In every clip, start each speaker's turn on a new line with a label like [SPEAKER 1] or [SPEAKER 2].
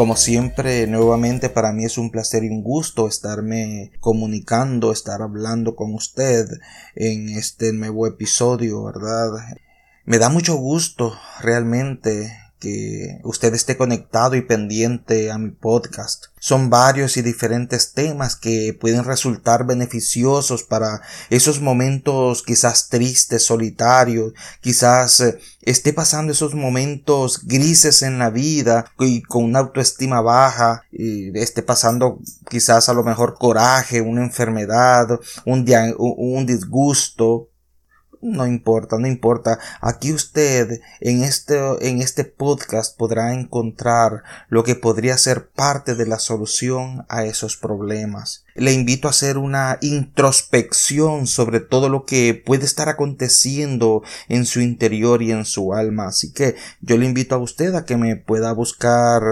[SPEAKER 1] Como siempre, nuevamente para mí es un placer y un gusto estarme comunicando, estar hablando con usted en este nuevo episodio, ¿verdad? Me da mucho gusto realmente que usted esté conectado y pendiente a mi podcast. Son varios y diferentes temas que pueden resultar beneficiosos para esos momentos quizás tristes, solitarios, quizás eh, esté pasando esos momentos grises en la vida y con una autoestima baja, y esté pasando quizás a lo mejor coraje, una enfermedad, un, un disgusto, no importa, no importa. Aquí usted en este, en este podcast podrá encontrar lo que podría ser parte de la solución a esos problemas. Le invito a hacer una introspección sobre todo lo que puede estar aconteciendo en su interior y en su alma. Así que yo le invito a usted a que me pueda buscar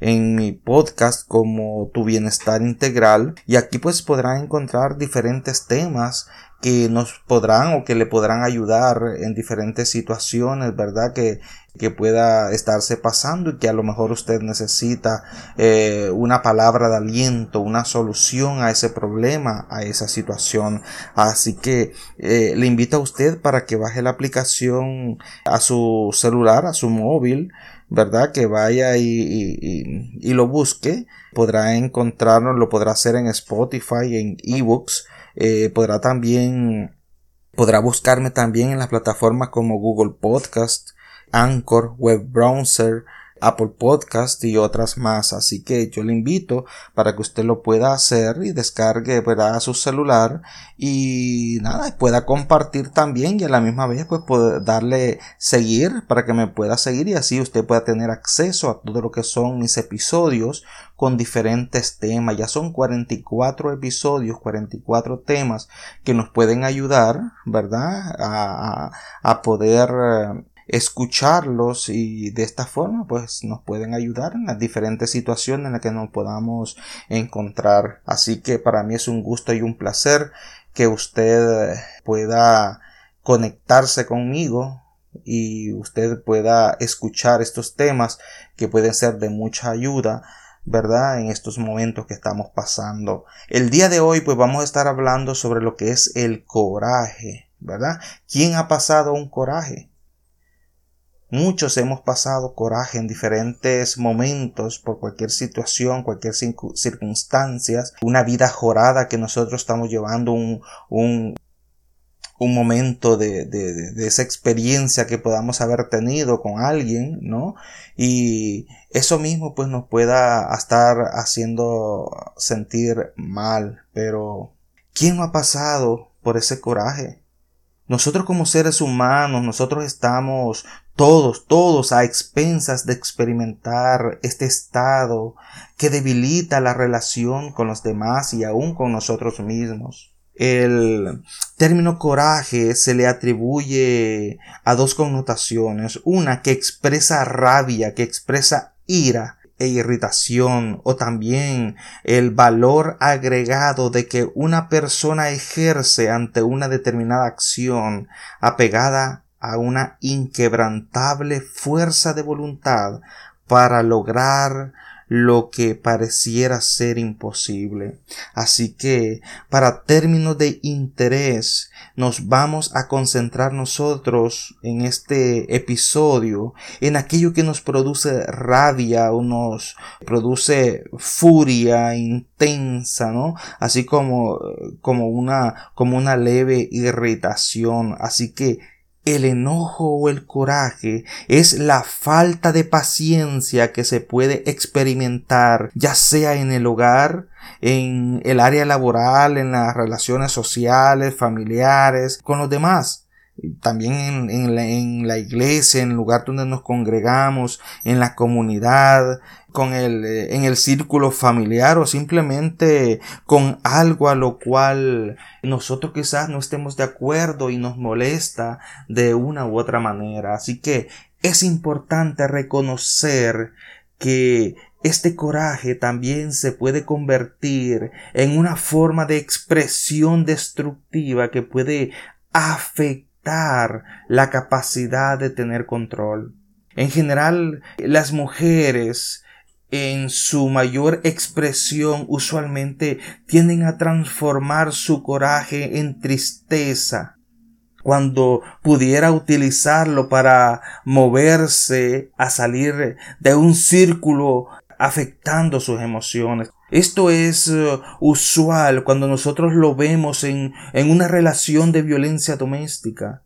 [SPEAKER 1] en mi podcast como tu bienestar integral y aquí pues podrá encontrar diferentes temas que nos podrán o que le podrán ayudar en diferentes situaciones, ¿verdad? Que, que pueda estarse pasando y que a lo mejor usted necesita eh, una palabra de aliento, una solución a ese problema, a esa situación. Así que eh, le invito a usted para que baje la aplicación a su celular, a su móvil, ¿verdad? Que vaya y, y, y lo busque. Podrá encontrarlo, lo podrá hacer en Spotify, en ebooks eh, podrá también, podrá buscarme también en las plataformas como Google Podcast, Anchor, Web Browser, Apple Podcast y otras más. Así que yo le invito para que usted lo pueda hacer y descargue a su celular y nada, pueda compartir también y a la misma vez pues darle seguir para que me pueda seguir y así usted pueda tener acceso a todo lo que son mis episodios con diferentes temas. Ya son 44 episodios, 44 temas que nos pueden ayudar, ¿verdad? A, a poder escucharlos y de esta forma pues nos pueden ayudar en las diferentes situaciones en las que nos podamos encontrar así que para mí es un gusto y un placer que usted pueda conectarse conmigo y usted pueda escuchar estos temas que pueden ser de mucha ayuda ¿verdad? En estos momentos que estamos pasando. El día de hoy pues vamos a estar hablando sobre lo que es el coraje, ¿verdad? ¿Quién ha pasado un coraje? Muchos hemos pasado coraje en diferentes momentos por cualquier situación, cualquier circunstancia, una vida jorada que nosotros estamos llevando, un, un, un momento de, de, de, esa experiencia que podamos haber tenido con alguien, ¿no? Y eso mismo pues nos pueda estar haciendo sentir mal, pero ¿quién no ha pasado por ese coraje? Nosotros como seres humanos, nosotros estamos todos, todos a expensas de experimentar este estado que debilita la relación con los demás y aún con nosotros mismos. El término coraje se le atribuye a dos connotaciones, una que expresa rabia, que expresa ira, e irritación o también el valor agregado de que una persona ejerce ante una determinada acción apegada a una inquebrantable fuerza de voluntad para lograr lo que pareciera ser imposible. Así que, para términos de interés, nos vamos a concentrar nosotros en este episodio en aquello que nos produce rabia o nos produce furia intensa, ¿no? Así como, como una, como una leve irritación. Así que el enojo o el coraje es la falta de paciencia que se puede experimentar ya sea en el hogar, en el área laboral, en las relaciones sociales, familiares, con los demás también en, la, iglesia, en el lugar donde nos congregamos, en la comunidad, con el, eh, en el círculo familiar o simplemente con algo a lo cual nosotros quizás no estemos de acuerdo y nos molesta de una u otra manera. Así que es importante reconocer que este coraje también se puede convertir en una forma de expresión destructiva que puede afectar la capacidad de tener control. En general, las mujeres en su mayor expresión usualmente tienden a transformar su coraje en tristeza cuando pudiera utilizarlo para moverse a salir de un círculo afectando sus emociones. Esto es uh, usual cuando nosotros lo vemos en, en una relación de violencia doméstica.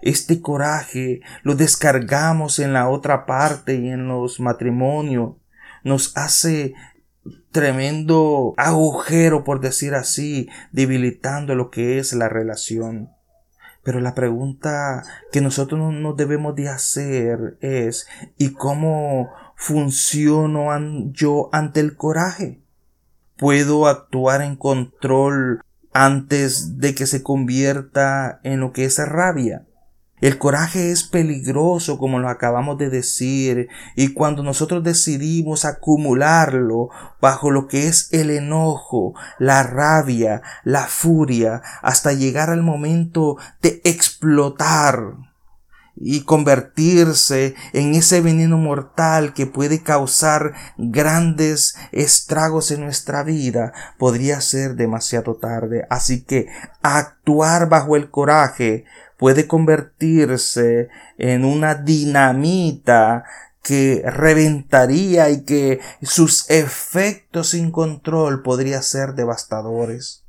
[SPEAKER 1] Este coraje lo descargamos en la otra parte y en los matrimonios. Nos hace tremendo agujero, por decir así, debilitando lo que es la relación. Pero la pregunta que nosotros nos debemos de hacer es ¿y cómo funciono yo ante el coraje? ¿Puedo actuar en control antes de que se convierta en lo que es rabia? El coraje es peligroso, como lo acabamos de decir, y cuando nosotros decidimos acumularlo bajo lo que es el enojo, la rabia, la furia, hasta llegar al momento de explotar, y convertirse en ese veneno mortal que puede causar grandes estragos en nuestra vida, podría ser demasiado tarde. Así que actuar bajo el coraje puede convertirse en una dinamita que reventaría y que sus efectos sin control podrían ser devastadores.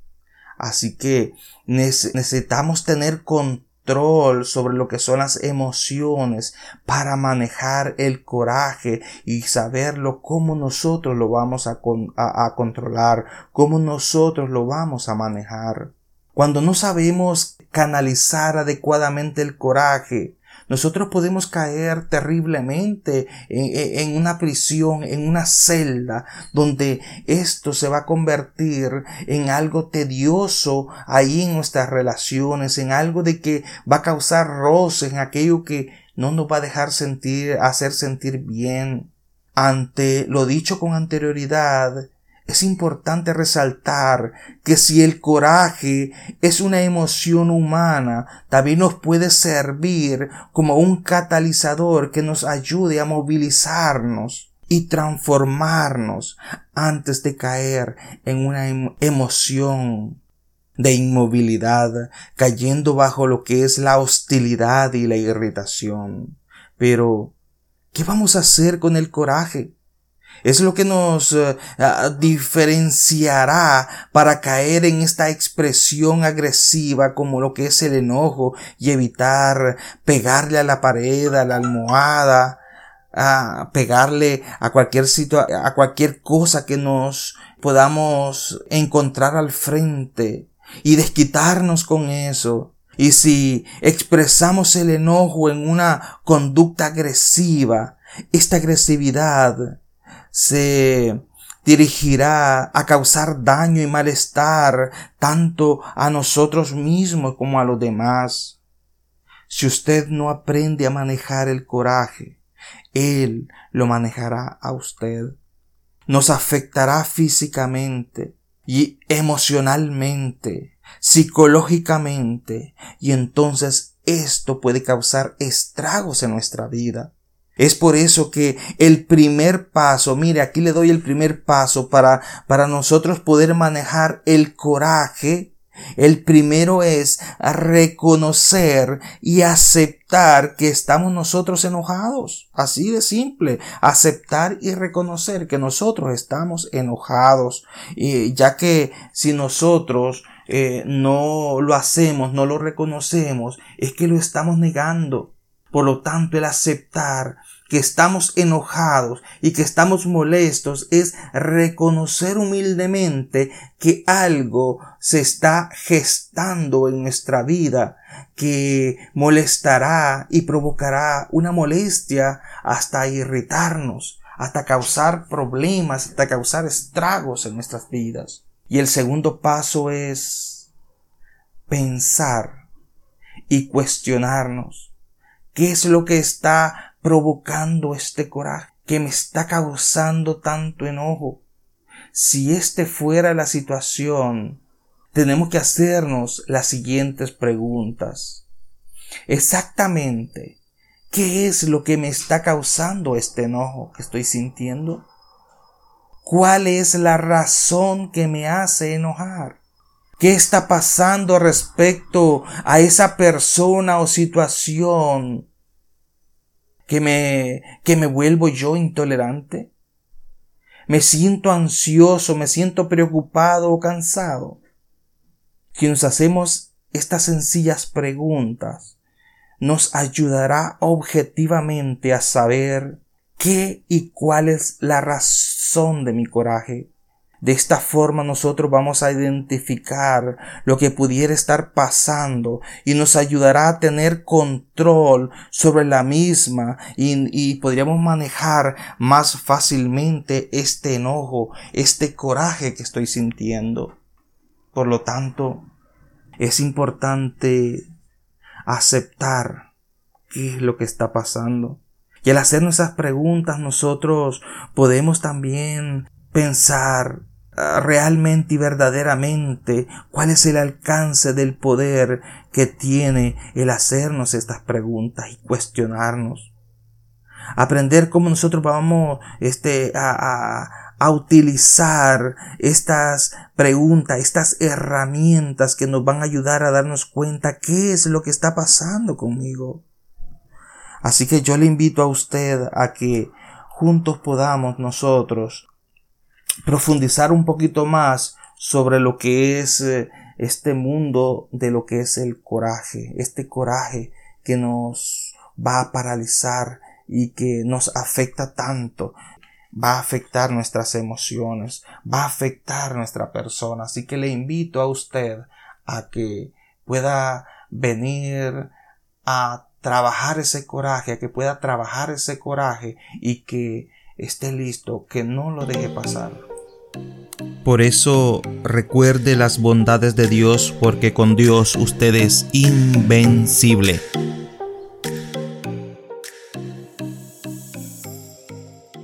[SPEAKER 1] Así que necesitamos tener control sobre lo que son las emociones para manejar el coraje y saberlo cómo nosotros lo vamos a, a controlar, cómo nosotros lo vamos a manejar. Cuando no sabemos canalizar adecuadamente el coraje, nosotros podemos caer terriblemente en, una prisión, en una celda, donde esto se va a convertir en algo tedioso ahí en nuestras relaciones, en algo de que va a causar roce, en aquello que no nos va a dejar sentir, hacer sentir bien. Ante lo dicho con anterioridad, es importante resaltar que si el coraje es una emoción humana, también nos puede servir como un catalizador que nos ayude a movilizarnos y transformarnos antes de caer en una em-, emoción de inmovilidad, cayendo bajo lo que es la hostilidad y la irritación. Pero, ¿qué vamos a hacer con el coraje? Es lo que nos eh, diferenciará para caer en esta expresión agresiva como lo que es el enojo y evitar pegarle a la pared, a la almohada, a pegarle a cualquier sitio, a cualquier cosa que nos podamos encontrar al frente y desquitarnos con eso. Y si expresamos el enojo en una conducta agresiva, esta agresividad se dirigirá a causar daño y malestar tanto a nosotros mismos como a los demás. Si usted no aprende a manejar el coraje, Él lo manejará a usted. Nos afectará físicamente y emocionalmente, psicológicamente, y entonces esto puede causar estragos en nuestra vida. Es por eso que el primer paso, mire, aquí le doy el primer paso para, para nosotros poder manejar el coraje el primero es reconocer y aceptar que estamos nosotros enojados. Así de simple. Aceptar y reconocer que nosotros estamos enojados. Y ya que si nosotros eh, no lo hacemos, no lo reconocemos, es que lo estamos negando. Por lo tanto, el aceptar que estamos enojados y que estamos molestos es reconocer humildemente que algo se está gestando en nuestra vida que molestará y provocará una molestia hasta irritarnos, hasta causar problemas, hasta causar estragos en nuestras vidas. Y el segundo paso es pensar y cuestionarnos qué es lo que está provocando este coraje que me está causando tanto enojo. Si este fuera la situación, tenemos que hacernos las siguientes preguntas. Exactamente, ¿qué es lo que me está causando este enojo que estoy sintiendo? ¿Cuál es la razón que me hace enojar? ¿Qué está pasando respecto a esa persona o situación que me, que me vuelvo yo intolerante? ¿Me siento ansioso, me siento preocupado o cansado? Si nos hacemos estas sencillas preguntas, nos ayudará objetivamente a saber qué y cuál es la razón de mi coraje de esta forma nosotros vamos a identificar lo que pudiera estar pasando y nos ayudará a tener control sobre la misma y, podríamos manejar más fácilmente este enojo, este coraje que estoy sintiendo. Por lo tanto, es importante aceptar qué es lo que está pasando. Y al hacernos esas preguntas nosotros podemos también pensar realmente y verdaderamente cuál es el alcance del poder que tiene el hacernos estas preguntas y cuestionarnos. Aprender cómo nosotros vamos este, a, a utilizar estas preguntas, estas herramientas que nos van a ayudar a darnos cuenta qué es lo que está pasando conmigo. Así que yo le invito a usted a que juntos podamos nosotros profundizar un poquito más sobre lo que es eh, este mundo de lo que es el coraje, este coraje que nos va a paralizar y que nos afecta tanto, va a afectar nuestras emociones, va a afectar nuestra persona. Así que le invito a usted a que pueda venir a trabajar ese coraje, a que pueda trabajar ese coraje y que esté listo, que no lo deje pasar. Por eso recuerde las bondades de Dios porque con Dios usted es invencible.